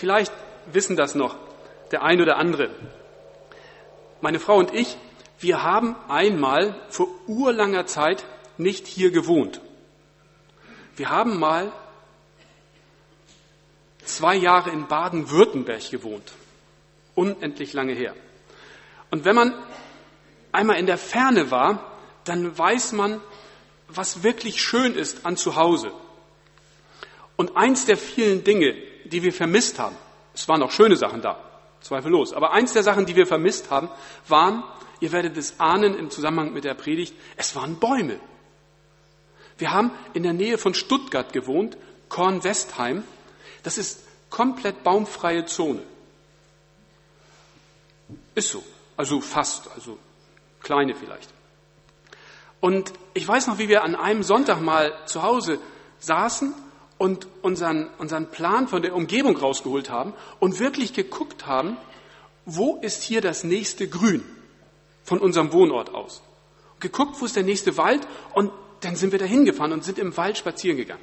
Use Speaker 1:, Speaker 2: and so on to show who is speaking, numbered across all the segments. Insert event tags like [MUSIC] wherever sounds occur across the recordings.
Speaker 1: vielleicht wissen das noch der ein oder andere. Meine Frau und ich, wir haben einmal vor urlanger Zeit nicht hier gewohnt. Wir haben mal zwei Jahre in Baden-Württemberg gewohnt. Unendlich lange her. Und wenn man einmal in der Ferne war, dann weiß man, was wirklich schön ist an zu Hause. Und eins der vielen Dinge, die wir vermisst haben, es waren auch schöne Sachen da, zweifellos, aber eins der Sachen, die wir vermisst haben, waren, ihr werdet es ahnen im Zusammenhang mit der Predigt, es waren Bäume. Wir haben in der Nähe von Stuttgart gewohnt, Kornwestheim. Das ist komplett baumfreie Zone. Ist so. Also fast, also kleine vielleicht. Und ich weiß noch, wie wir an einem Sonntag mal zu Hause saßen und unseren, unseren Plan von der Umgebung rausgeholt haben und wirklich geguckt haben, wo ist hier das nächste Grün von unserem Wohnort aus. Geguckt, wo ist der nächste Wald und dann sind wir da hingefahren und sind im Wald spazieren gegangen.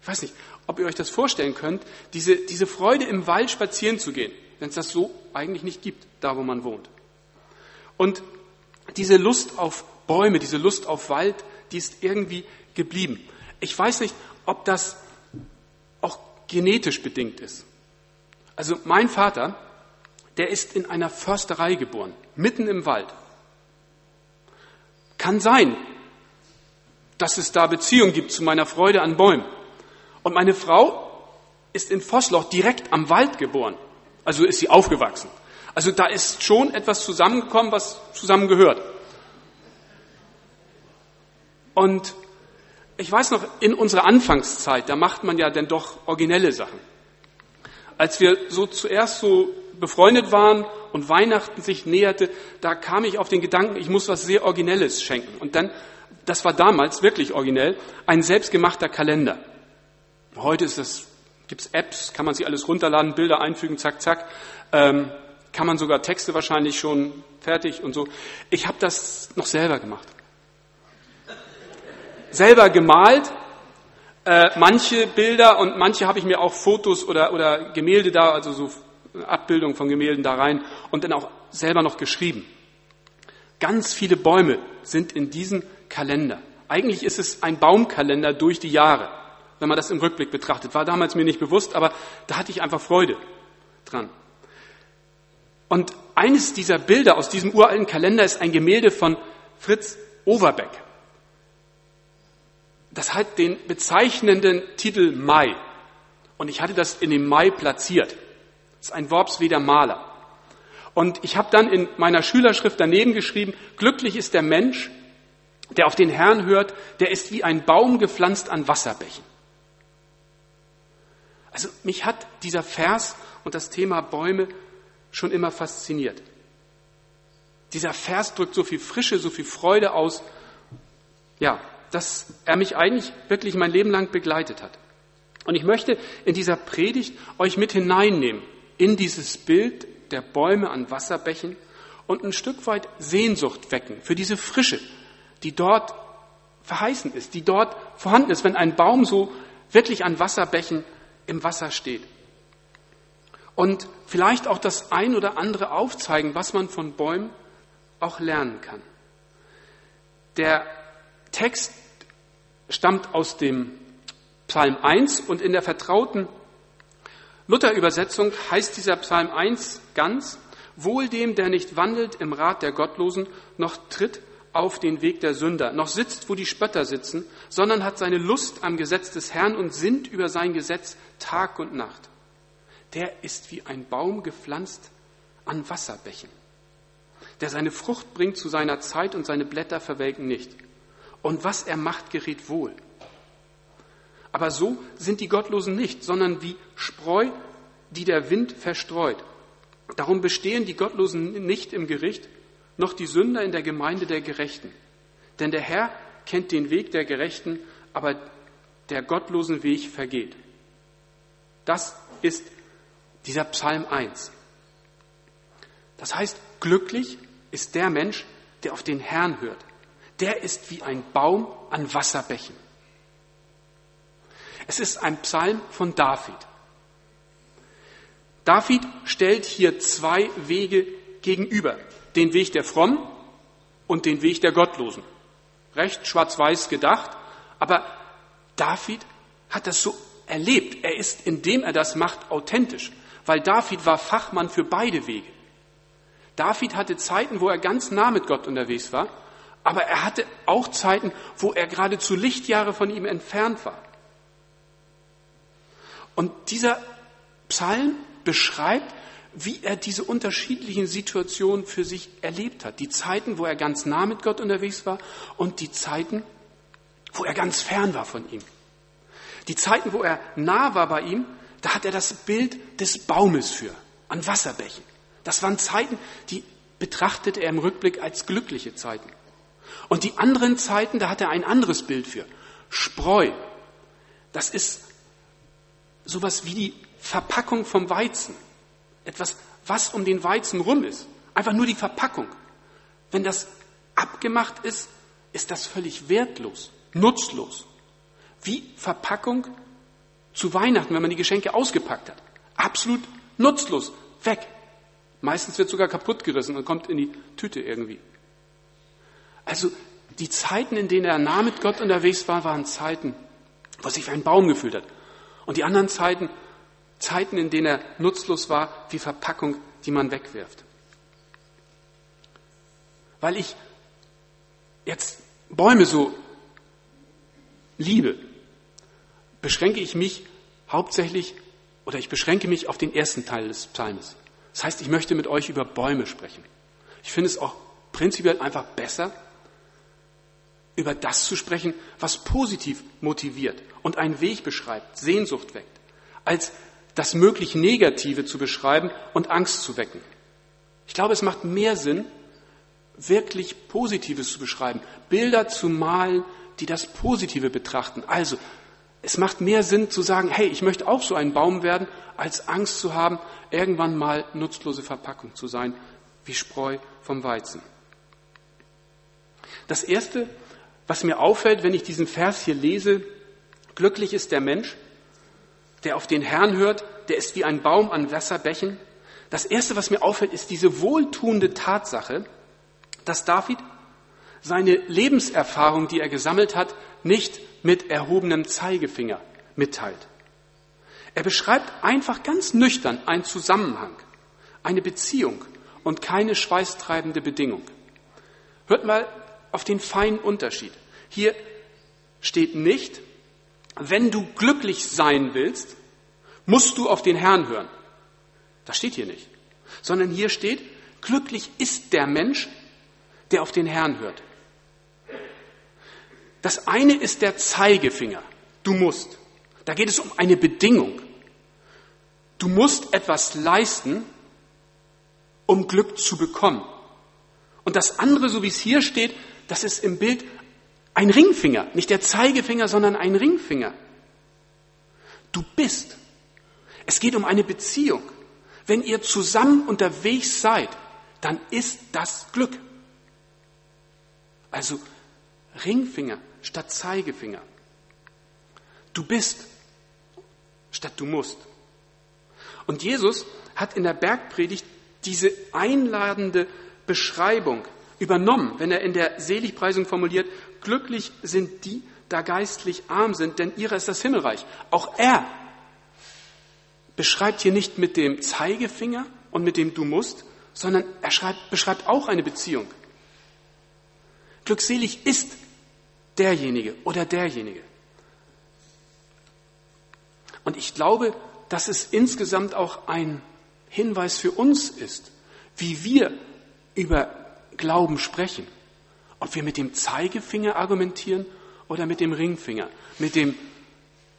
Speaker 1: Ich weiß nicht, ob ihr euch das vorstellen könnt, diese, diese Freude im Wald spazieren zu gehen, wenn es das so eigentlich nicht gibt, da wo man wohnt. Und diese Lust auf Bäume, diese Lust auf Wald, die ist irgendwie geblieben. Ich weiß nicht, ob das genetisch bedingt ist. Also mein Vater, der ist in einer Försterei geboren, mitten im Wald. Kann sein, dass es da Beziehung gibt zu meiner Freude an Bäumen. Und meine Frau ist in Vossloch direkt am Wald geboren. Also ist sie aufgewachsen. Also da ist schon etwas zusammengekommen, was zusammengehört. Und ich weiß noch, in unserer Anfangszeit, da macht man ja dann doch originelle Sachen. Als wir so zuerst so befreundet waren und Weihnachten sich näherte, da kam ich auf den Gedanken, ich muss was sehr Originelles schenken. Und dann, das war damals wirklich originell, ein selbstgemachter Kalender. Heute ist das, gibt's Apps, kann man sich alles runterladen, Bilder einfügen, zack, zack. Ähm, kann man sogar Texte wahrscheinlich schon fertig und so. Ich habe das noch selber gemacht. Selber gemalt, äh, manche Bilder und manche habe ich mir auch Fotos oder, oder Gemälde da, also so Abbildungen von Gemälden da rein und dann auch selber noch geschrieben. Ganz viele Bäume sind in diesem Kalender. Eigentlich ist es ein Baumkalender durch die Jahre, wenn man das im Rückblick betrachtet. War damals mir nicht bewusst, aber da hatte ich einfach Freude dran. Und eines dieser Bilder aus diesem uralten Kalender ist ein Gemälde von Fritz Overbeck. Das hat den bezeichnenden Titel Mai. Und ich hatte das in dem Mai platziert. Das ist ein Worpsweder Maler. Und ich habe dann in meiner Schülerschrift daneben geschrieben, glücklich ist der Mensch, der auf den Herrn hört, der ist wie ein Baum gepflanzt an Wasserbächen. Also mich hat dieser Vers und das Thema Bäume schon immer fasziniert. Dieser Vers drückt so viel Frische, so viel Freude aus, ja, dass er mich eigentlich wirklich mein Leben lang begleitet hat. Und ich möchte in dieser Predigt euch mit hineinnehmen in dieses Bild der Bäume an Wasserbächen und ein Stück weit Sehnsucht wecken für diese Frische, die dort verheißen ist, die dort vorhanden ist, wenn ein Baum so wirklich an Wasserbächen im Wasser steht und vielleicht auch das ein oder andere aufzeigen, was man von Bäumen auch lernen kann. Der Text stammt aus dem Psalm 1 und in der vertrauten Luther-Übersetzung heißt dieser Psalm 1 ganz, Wohl dem, der nicht wandelt im Rat der Gottlosen, noch tritt auf den Weg der Sünder, noch sitzt, wo die Spötter sitzen, sondern hat seine Lust am Gesetz des Herrn und sinnt über sein Gesetz Tag und Nacht der ist wie ein Baum gepflanzt an Wasserbächen, der seine Frucht bringt zu seiner Zeit und seine Blätter verwelken nicht. Und was er macht, gerät wohl. Aber so sind die Gottlosen nicht, sondern wie Spreu, die der Wind verstreut. Darum bestehen die Gottlosen nicht im Gericht, noch die Sünder in der Gemeinde der Gerechten. Denn der Herr kennt den Weg der Gerechten, aber der gottlosen Weg vergeht. Das ist dieser Psalm 1. Das heißt, glücklich ist der Mensch, der auf den Herrn hört. Der ist wie ein Baum an Wasserbächen. Es ist ein Psalm von David. David stellt hier zwei Wege gegenüber. Den Weg der Frommen und den Weg der Gottlosen. Recht schwarz-weiß gedacht, aber David hat das so erlebt. Er ist, indem er das macht, authentisch, weil David war Fachmann für beide Wege. David hatte Zeiten, wo er ganz nah mit Gott unterwegs war, aber er hatte auch Zeiten, wo er geradezu Lichtjahre von ihm entfernt war. Und dieser Psalm beschreibt, wie er diese unterschiedlichen Situationen für sich erlebt hat. Die Zeiten, wo er ganz nah mit Gott unterwegs war und die Zeiten, wo er ganz fern war von ihm. Die Zeiten, wo er nah war bei ihm, da hat er das Bild des Baumes für, an Wasserbächen. Das waren Zeiten, die betrachtete er im Rückblick als glückliche Zeiten. Und die anderen Zeiten, da hat er ein anderes Bild für. Spreu. Das ist sowas wie die Verpackung vom Weizen. Etwas, was um den Weizen rum ist. Einfach nur die Verpackung. Wenn das abgemacht ist, ist das völlig wertlos, nutzlos. Wie Verpackung zu Weihnachten, wenn man die Geschenke ausgepackt hat. Absolut nutzlos, weg. Meistens wird sogar kaputt gerissen und kommt in die Tüte irgendwie. Also die Zeiten, in denen er nah mit Gott unterwegs war, waren Zeiten, wo er sich wie ein Baum gefühlt hat. Und die anderen Zeiten, Zeiten, in denen er nutzlos war, wie Verpackung, die man wegwirft. Weil ich jetzt Bäume so liebe, beschränke ich mich hauptsächlich oder ich beschränke mich auf den ersten Teil des Psalmes. Das heißt, ich möchte mit euch über Bäume sprechen. Ich finde es auch prinzipiell einfach besser, über das zu sprechen, was positiv motiviert und einen Weg beschreibt, Sehnsucht weckt, als das möglich Negative zu beschreiben und Angst zu wecken. Ich glaube, es macht mehr Sinn, wirklich Positives zu beschreiben, Bilder zu malen, die das Positive betrachten. Also, es macht mehr Sinn zu sagen, hey, ich möchte auch so ein Baum werden, als Angst zu haben, irgendwann mal nutzlose Verpackung zu sein, wie Spreu vom Weizen. Das Erste, was mir auffällt, wenn ich diesen Vers hier lese, glücklich ist der Mensch, der auf den Herrn hört, der ist wie ein Baum an Wasserbächen. Das Erste, was mir auffällt, ist diese wohltuende Tatsache, dass David seine Lebenserfahrung, die er gesammelt hat, nicht mit erhobenem Zeigefinger mitteilt. Er beschreibt einfach ganz nüchtern einen Zusammenhang, eine Beziehung und keine schweißtreibende Bedingung. Hört mal auf den feinen Unterschied. Hier steht nicht, wenn du glücklich sein willst, musst du auf den Herrn hören. Das steht hier nicht. Sondern hier steht, glücklich ist der Mensch, der auf den Herrn hört. Das eine ist der Zeigefinger. Du musst. Da geht es um eine Bedingung. Du musst etwas leisten, um Glück zu bekommen. Und das andere, so wie es hier steht, das ist im Bild ein Ringfinger. Nicht der Zeigefinger, sondern ein Ringfinger. Du bist. Es geht um eine Beziehung. Wenn ihr zusammen unterwegs seid, dann ist das Glück. Also Ringfinger statt Zeigefinger. Du bist statt du musst. Und Jesus hat in der Bergpredigt diese einladende Beschreibung übernommen, wenn er in der Seligpreisung formuliert, glücklich sind die, da geistlich arm sind, denn ihrer ist das Himmelreich. Auch er beschreibt hier nicht mit dem Zeigefinger und mit dem du musst, sondern er schreibt, beschreibt auch eine Beziehung. Glückselig ist derjenige oder derjenige. Und ich glaube, dass es insgesamt auch ein Hinweis für uns ist, wie wir über Glauben sprechen. Ob wir mit dem Zeigefinger argumentieren oder mit dem Ringfinger, mit, dem,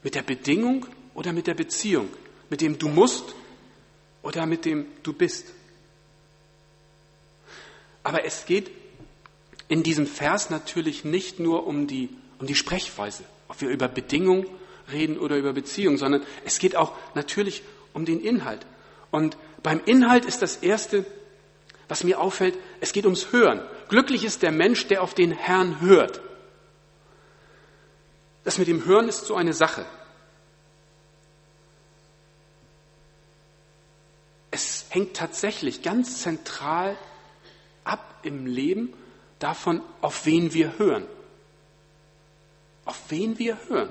Speaker 1: mit der Bedingung oder mit der Beziehung, mit dem du musst oder mit dem du bist. Aber es geht in diesem Vers natürlich nicht nur um die, um die Sprechweise, ob wir über Bedingungen reden oder über Beziehung, sondern es geht auch natürlich um den Inhalt. Und beim Inhalt ist das Erste, was mir auffällt, es geht ums Hören. Glücklich ist der Mensch, der auf den Herrn hört. Das mit dem Hören ist so eine Sache. hängt tatsächlich ganz zentral ab im Leben davon, auf wen wir hören. Auf wen wir hören.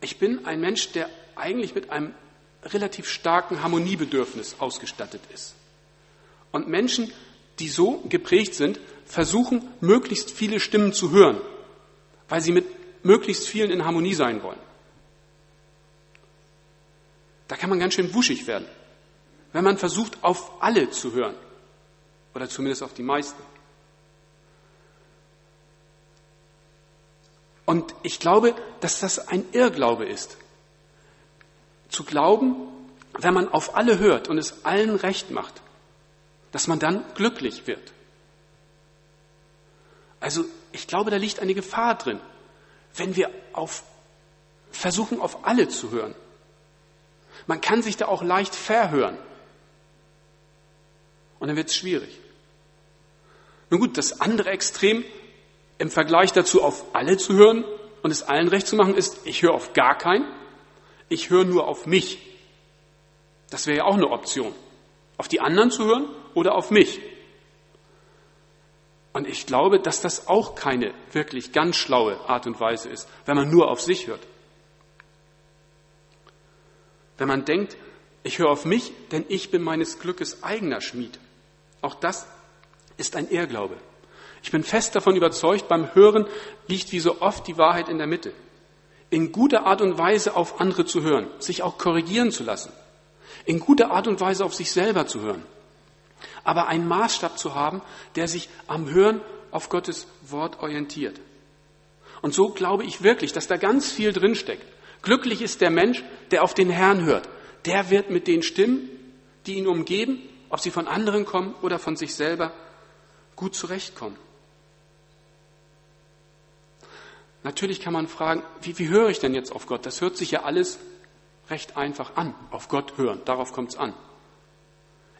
Speaker 1: Ich bin ein Mensch, der eigentlich mit einem relativ starken Harmoniebedürfnis ausgestattet ist. Und Menschen, die so geprägt sind, versuchen, möglichst viele Stimmen zu hören, weil sie mit möglichst vielen in Harmonie sein wollen. Da kann man ganz schön wuschig werden, wenn man versucht, auf alle zu hören. Oder zumindest auf die meisten. Und ich glaube, dass das ein Irrglaube ist. Zu glauben, wenn man auf alle hört und es allen recht macht, dass man dann glücklich wird. Also ich glaube, da liegt eine Gefahr drin, wenn wir auf, versuchen, auf alle zu hören. Man kann sich da auch leicht verhören. Und dann wird es schwierig. Nun gut, das andere Extrem im Vergleich dazu, auf alle zu hören und es allen recht zu machen, ist, ich höre auf gar keinen, ich höre nur auf mich. Das wäre ja auch eine Option. Auf die anderen zu hören oder auf mich. Und ich glaube, dass das auch keine wirklich ganz schlaue Art und Weise ist, wenn man nur auf sich hört. Wenn man denkt, ich höre auf mich, denn ich bin meines Glückes eigener Schmied. Auch das ist ein Irrglaube. Ich bin fest davon überzeugt, beim Hören liegt wie so oft die Wahrheit in der Mitte. In guter Art und Weise auf andere zu hören, sich auch korrigieren zu lassen. In guter Art und Weise auf sich selber zu hören aber einen Maßstab zu haben, der sich am Hören auf Gottes Wort orientiert. Und so glaube ich wirklich, dass da ganz viel drinsteckt. Glücklich ist der Mensch, der auf den Herrn hört. Der wird mit den Stimmen, die ihn umgeben, ob sie von anderen kommen oder von sich selber, gut zurechtkommen. Natürlich kann man fragen, wie, wie höre ich denn jetzt auf Gott? Das hört sich ja alles recht einfach an. Auf Gott hören, darauf kommt es an.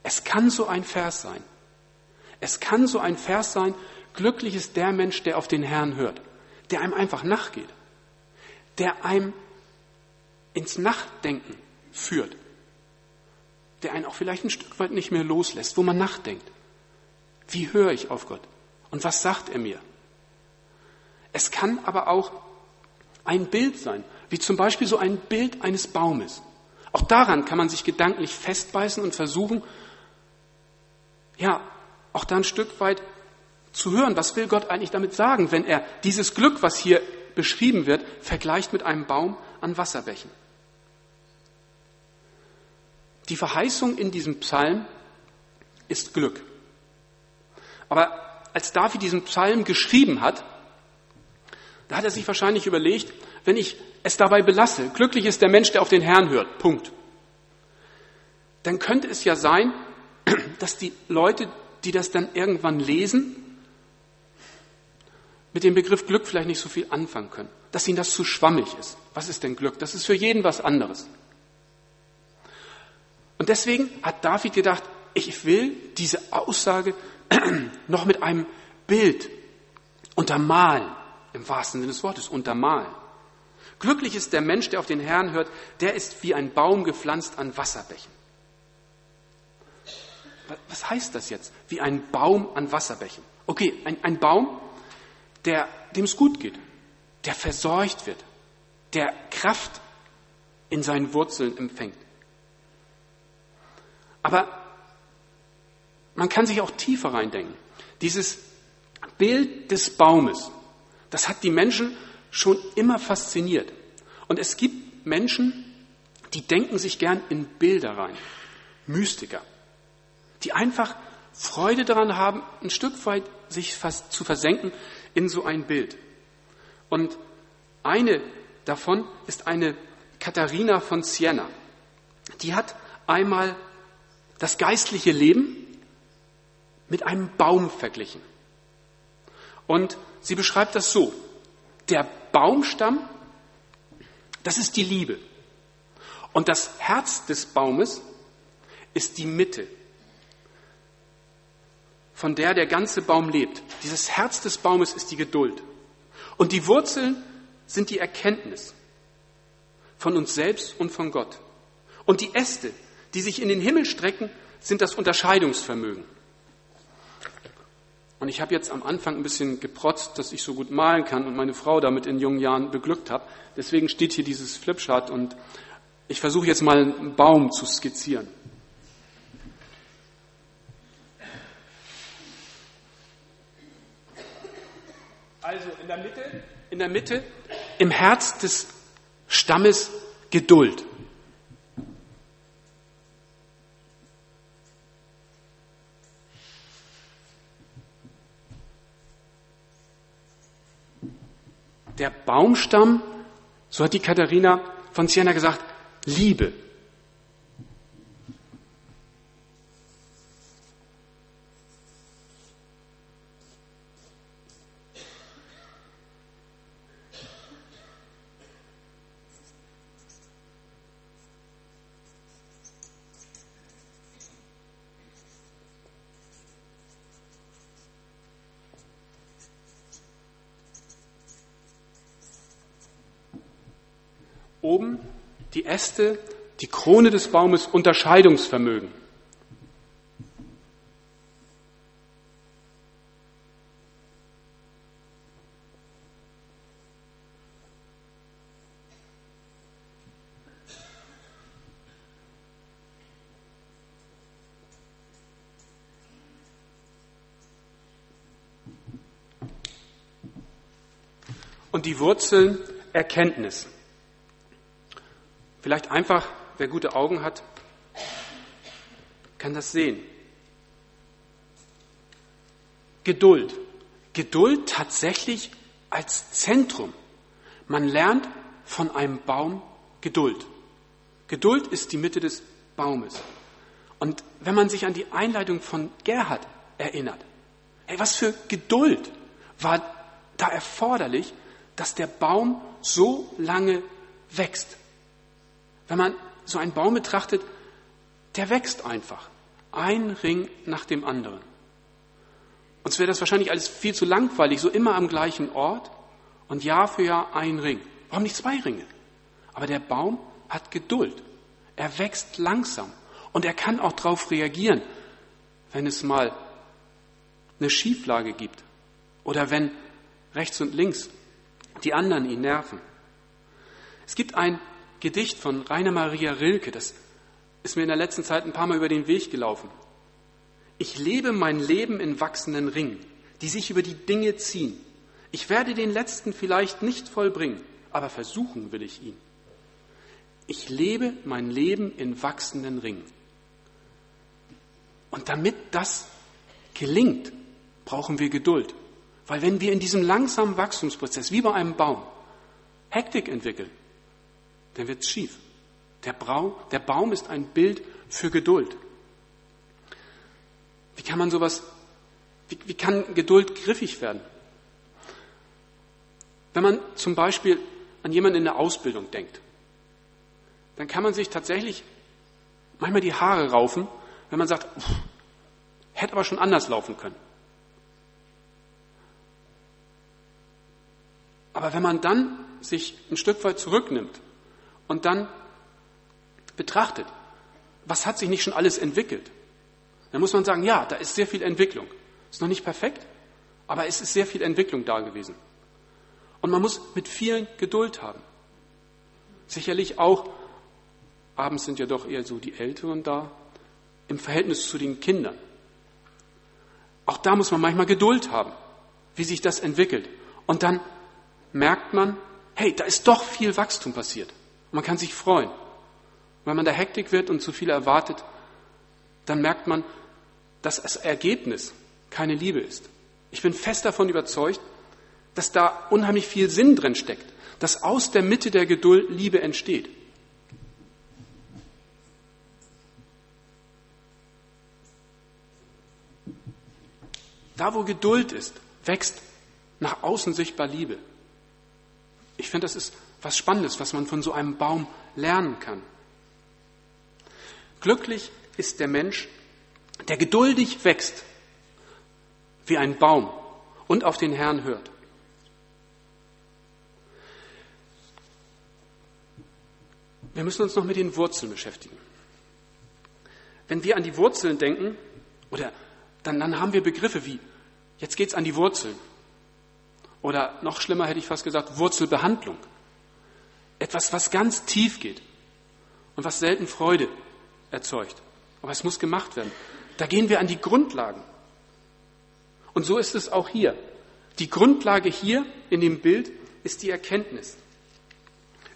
Speaker 1: Es kann so ein Vers sein. Es kann so ein Vers sein, glücklich ist der Mensch, der auf den Herrn hört, der einem einfach nachgeht, der einem ins Nachdenken führt, der einen auch vielleicht ein Stück weit nicht mehr loslässt, wo man nachdenkt. Wie höre ich auf Gott? Und was sagt er mir? Es kann aber auch ein Bild sein, wie zum Beispiel so ein Bild eines Baumes. Auch daran kann man sich gedanklich festbeißen und versuchen, ja, auch da ein Stück weit zu hören, was will Gott eigentlich damit sagen, wenn er dieses Glück, was hier beschrieben wird, vergleicht mit einem Baum an Wasserbächen. Die Verheißung in diesem Psalm ist Glück. Aber als David diesen Psalm geschrieben hat, da hat er sich wahrscheinlich überlegt, wenn ich es dabei belasse, glücklich ist der Mensch, der auf den Herrn hört, Punkt. Dann könnte es ja sein, [CLEARS THROAT] dass die Leute, die das dann irgendwann lesen, mit dem Begriff Glück vielleicht nicht so viel anfangen können. Dass ihnen das zu schwammig ist. Was ist denn Glück? Das ist für jeden was anderes. Und deswegen hat David gedacht, ich will diese Aussage [CLEARS THROAT] noch mit einem Bild untermalen, im wahrsten Sinne des Wortes, untermalen. Glücklich ist der Mensch, der auf den Herrn hört, der ist wie ein Baum gepflanzt an Wasserbächen. Was heißt das jetzt? Wie ein Baum an Wasserbächen. Okay, ein, ein Baum, der, dem es gut geht, der versorgt wird, der Kraft in seinen Wurzeln empfängt. Aber man kann sich auch tiefer reindenken. Dieses Bild des Baumes, das hat die Menschen schon immer fasziniert. Und es gibt Menschen, die denken sich gern in Bilder rein. Mystiker die einfach Freude daran haben, ein Stück weit sich fast zu versenken in so ein Bild. Und eine davon ist eine Katharina von Siena. Die hat einmal das geistliche Leben mit einem Baum verglichen. Und sie beschreibt das so. Der Baumstamm, das ist die Liebe. Und das Herz des Baumes ist die Mitte von der der ganze Baum lebt. Dieses Herz des Baumes ist die Geduld. Und die Wurzeln sind die Erkenntnis von uns selbst und von Gott. Und die Äste, die sich in den Himmel strecken, sind das Unterscheidungsvermögen. Und ich habe jetzt am Anfang ein bisschen geprotzt, dass ich so gut malen kann und meine Frau damit in jungen Jahren beglückt habe. Deswegen steht hier dieses Flipchart und ich versuche jetzt mal einen Baum zu skizzieren. Also in der Mitte, in der Mitte, im Herz des Stammes Geduld. Der Baumstamm, so hat die Katharina von Siena gesagt, Liebe. Oben die Äste, die Krone des Baumes Unterscheidungsvermögen. Und die Wurzeln Erkenntnis. Vielleicht einfach, wer gute Augen hat, kann das sehen. Geduld. Geduld tatsächlich als Zentrum. Man lernt von einem Baum Geduld. Geduld ist die Mitte des Baumes. Und wenn man sich an die Einleitung von Gerhard erinnert, hey, was für Geduld war da erforderlich, dass der Baum so lange wächst. Wenn man so einen Baum betrachtet, der wächst einfach. Ein Ring nach dem anderen. Uns wäre das wahrscheinlich alles viel zu langweilig, so immer am gleichen Ort und Jahr für Jahr ein Ring. Warum nicht zwei Ringe? Aber der Baum hat Geduld. Er wächst langsam und er kann auch darauf reagieren, wenn es mal eine Schieflage gibt oder wenn rechts und links die anderen ihn nerven. Es gibt ein Gedicht von Rainer Maria Rilke, das ist mir in der letzten Zeit ein paar Mal über den Weg gelaufen. Ich lebe mein Leben in wachsenden Ringen, die sich über die Dinge ziehen. Ich werde den letzten vielleicht nicht vollbringen, aber versuchen will ich ihn. Ich lebe mein Leben in wachsenden Ringen. Und damit das gelingt, brauchen wir Geduld. Weil wenn wir in diesem langsamen Wachstumsprozess, wie bei einem Baum, Hektik entwickeln, dann wird es schief. Der, Brau, der Baum ist ein Bild für Geduld. Wie kann man sowas, wie, wie kann Geduld griffig werden? Wenn man zum Beispiel an jemanden in der Ausbildung denkt, dann kann man sich tatsächlich manchmal die Haare raufen, wenn man sagt, pff, hätte aber schon anders laufen können. Aber wenn man dann sich ein Stück weit zurücknimmt und dann betrachtet, was hat sich nicht schon alles entwickelt, dann muss man sagen, ja, da ist sehr viel Entwicklung. Ist noch nicht perfekt, aber es ist sehr viel Entwicklung da gewesen. Und man muss mit vielen Geduld haben. Sicherlich auch, abends sind ja doch eher so die Älteren da, im Verhältnis zu den Kindern. Auch da muss man manchmal Geduld haben, wie sich das entwickelt. Und dann merkt man, hey, da ist doch viel Wachstum passiert. Und man kann sich freuen. wenn man da Hektik wird und zu viel erwartet, dann merkt man, dass das Ergebnis keine Liebe ist. Ich bin fest davon überzeugt, dass da unheimlich viel Sinn drin steckt, dass aus der Mitte der Geduld Liebe entsteht. Da, wo Geduld ist, wächst nach außen sichtbar Liebe. Ich finde, das ist was Spannendes, was man von so einem Baum lernen kann. Glücklich ist der Mensch, der geduldig wächst wie ein Baum und auf den Herrn hört. Wir müssen uns noch mit den Wurzeln beschäftigen. Wenn wir an die Wurzeln denken, oder dann, dann haben wir Begriffe wie, jetzt geht's an die Wurzeln. Oder noch schlimmer hätte ich fast gesagt, Wurzelbehandlung. Etwas, was ganz tief geht und was selten Freude erzeugt. Aber es muss gemacht werden. Da gehen wir an die Grundlagen. Und so ist es auch hier. Die Grundlage hier in dem Bild ist die Erkenntnis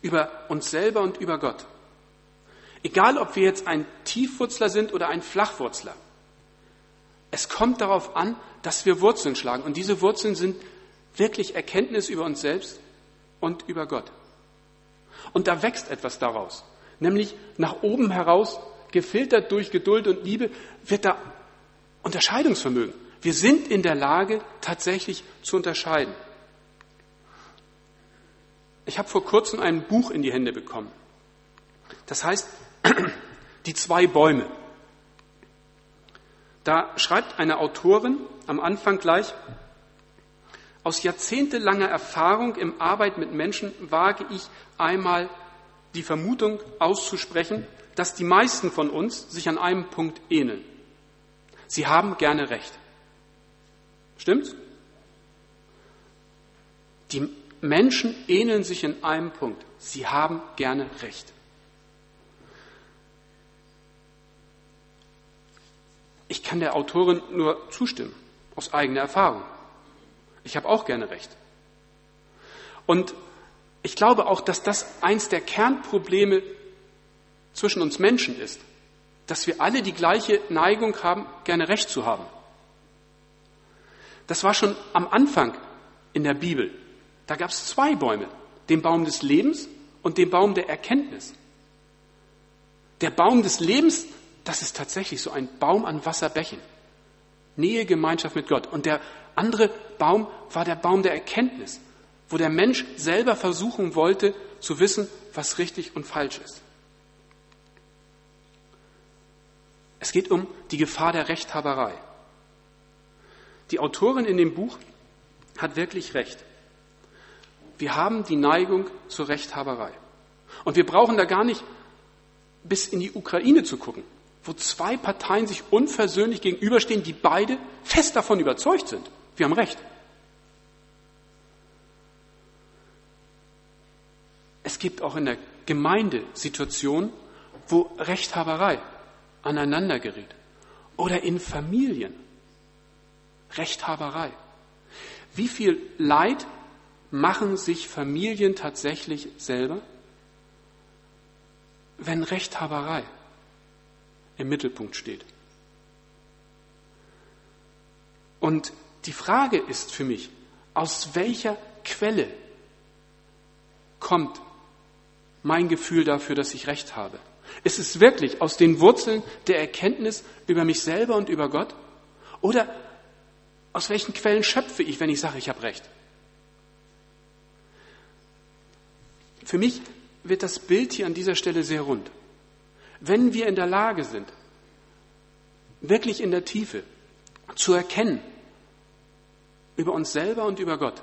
Speaker 1: über uns selber und über Gott. Egal, ob wir jetzt ein Tiefwurzler sind oder ein Flachwurzler. Es kommt darauf an, dass wir Wurzeln schlagen. Und diese Wurzeln sind wirklich Erkenntnis über uns selbst und über Gott. Und da wächst etwas daraus. Nämlich nach oben heraus, gefiltert durch Geduld und Liebe, wird da Unterscheidungsvermögen. Wir sind in der Lage, tatsächlich zu unterscheiden. Ich habe vor kurzem ein Buch in die Hände bekommen. Das heißt, [CLEARS THROAT] die zwei Bäume. Da schreibt eine Autorin am Anfang gleich, aus jahrzehntelanger Erfahrung im Arbeit mit Menschen wage ich einmal die Vermutung auszusprechen, dass die meisten von uns sich an einem Punkt ähneln. Sie haben gerne Recht. Stimmt's? Die Menschen ähneln sich in einem Punkt. Sie haben gerne Recht. Ich kann der Autorin nur zustimmen, aus eigener Erfahrung. Ich habe auch gerne Recht. Und ich glaube auch, dass das eins der Kernprobleme zwischen uns Menschen ist, dass wir alle die gleiche Neigung haben, gerne Recht zu haben. Das war schon am Anfang in der Bibel. Da gab es zwei Bäume, den Baum des Lebens und den Baum der Erkenntnis. Der Baum des Lebens das ist tatsächlich so ein Baum an Wasserbächen. Nähe, Gemeinschaft mit Gott. Und der andere Baum war der Baum der Erkenntnis, wo der Mensch selber versuchen wollte zu wissen, was richtig und falsch ist. Es geht um die Gefahr der Rechthaberei. Die Autorin in dem Buch hat wirklich recht. Wir haben die Neigung zur Rechthaberei. Und wir brauchen da gar nicht bis in die Ukraine zu gucken wo zwei Parteien sich unversöhnlich gegenüberstehen, die beide fest davon überzeugt sind. Wir haben Recht. Es gibt auch in der Gemeinde Situationen, wo Rechthaberei aneinander gerät. Oder in Familien. Rechthaberei. Wie viel Leid machen sich Familien tatsächlich selber, wenn Rechthaberei im Mittelpunkt steht. Und die Frage ist für mich, aus welcher Quelle kommt mein Gefühl dafür, dass ich recht habe? Ist es wirklich aus den Wurzeln der Erkenntnis über mich selber und über Gott? Oder aus welchen Quellen schöpfe ich, wenn ich sage, ich habe recht? Für mich wird das Bild hier an dieser Stelle sehr rund. Wenn wir in der Lage sind, wirklich in der Tiefe zu erkennen über uns selber und über Gott,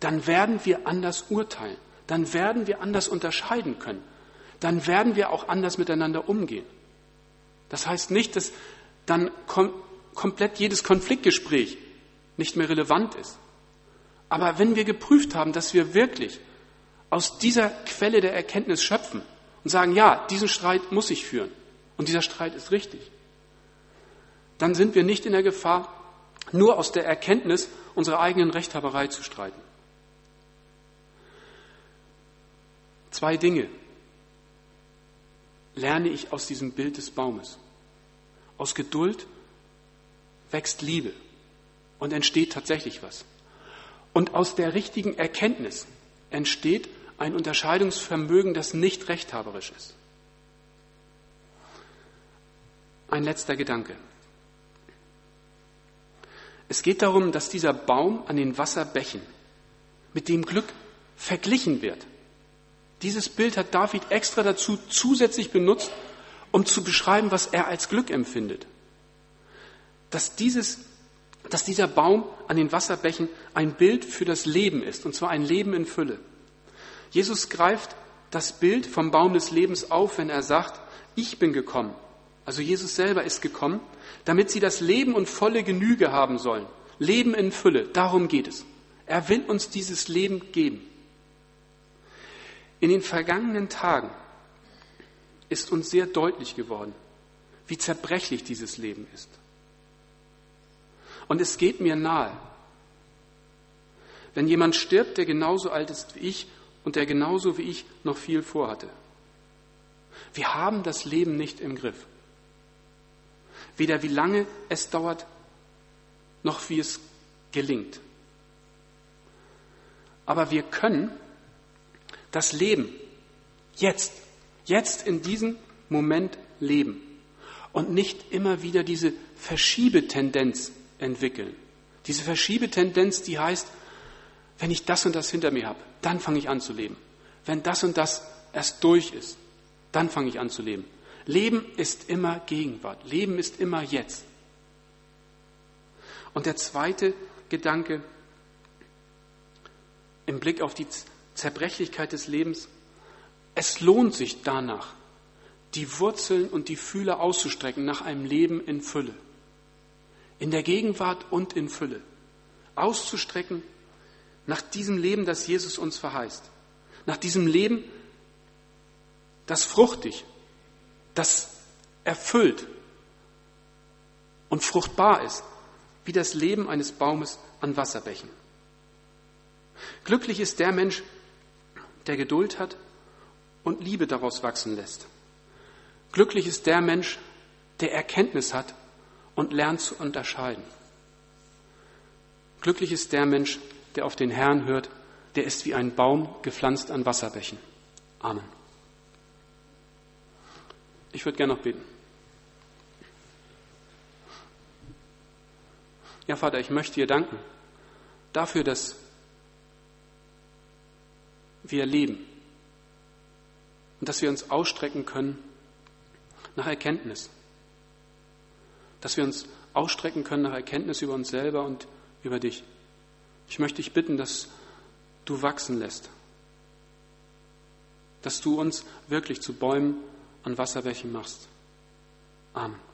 Speaker 1: dann werden wir anders urteilen, dann werden wir anders unterscheiden können, dann werden wir auch anders miteinander umgehen. Das heißt nicht, dass dann kom komplett jedes Konfliktgespräch nicht mehr relevant ist. Aber wenn wir geprüft haben, dass wir wirklich aus dieser Quelle der Erkenntnis schöpfen, und sagen, ja, diesen Streit muss ich führen und dieser Streit ist richtig, dann sind wir nicht in der Gefahr, nur aus der Erkenntnis unserer eigenen Rechthaberei zu streiten. Zwei Dinge lerne ich aus diesem Bild des Baumes. Aus Geduld wächst Liebe und entsteht tatsächlich was. Und aus der richtigen Erkenntnis entsteht ein Unterscheidungsvermögen, das nicht rechthaberisch ist. Ein letzter Gedanke. Es geht darum, dass dieser Baum an den Wasserbächen mit dem Glück verglichen wird. Dieses Bild hat David extra dazu zusätzlich benutzt, um zu beschreiben, was er als Glück empfindet. Dass, dieses, dass dieser Baum an den Wasserbächen ein Bild für das Leben ist, und zwar ein Leben in Fülle. Jesus greift das Bild vom Baum des Lebens auf, wenn er sagt, ich bin gekommen, Also Jesus selber ist gekommen, damit sie das Leben und volle Genüge haben sollen. Leben in Fülle, darum geht es. Er will uns dieses Leben geben. In den vergangenen Tagen ist uns sehr deutlich geworden, wie zerbrechlich dieses Leben ist. Und es geht mir nahe, wenn jemand stirbt, der genauso alt ist wie ich und der genauso wie ich noch viel vorhatte. Wir haben das Leben nicht im Griff. Weder wie lange es dauert, noch wie es gelingt. Aber wir können das Leben jetzt, jetzt in diesem Moment leben und nicht immer wieder diese Verschiebetendenz entwickeln. Diese Verschiebetendenz, die heißt, wenn ich das und das hinter mir habe, dann fange ich an zu leben. Wenn das und das erst durch ist, dann fange ich an zu leben. Leben ist immer Gegenwart. Leben ist immer jetzt. Und der zweite Gedanke im Blick auf die Zerbrechlichkeit des Lebens, es lohnt sich danach, die Wurzeln und die Fühler auszustrecken nach einem Leben in Fülle. In der Gegenwart und in Fülle. Auszustrecken nach diesem Leben, das Jesus uns verheißt. Nach diesem Leben, das fruchtig, das erfüllt und fruchtbar ist, wie das Leben eines Baumes an Wasserbächen. Glücklich ist der Mensch, der Geduld hat und Liebe daraus wachsen lässt. Glücklich ist der Mensch, der Erkenntnis hat und lernt zu unterscheiden. Glücklich ist der Mensch, der auf den Herrn hört, der ist wie ein Baum gepflanzt an Wasserbächen. Amen. Ich würde gerne noch beten. Ja, Vater, ich möchte dir danken dafür, dass wir leben und dass wir uns ausstrecken können nach Erkenntnis. Dass wir uns ausstrecken können nach Erkenntnis über uns selber und über dich. Ich möchte dich bitten, dass du wachsen lässt, dass du uns wirklich zu Bäumen an Wasserwächen machst. Amen.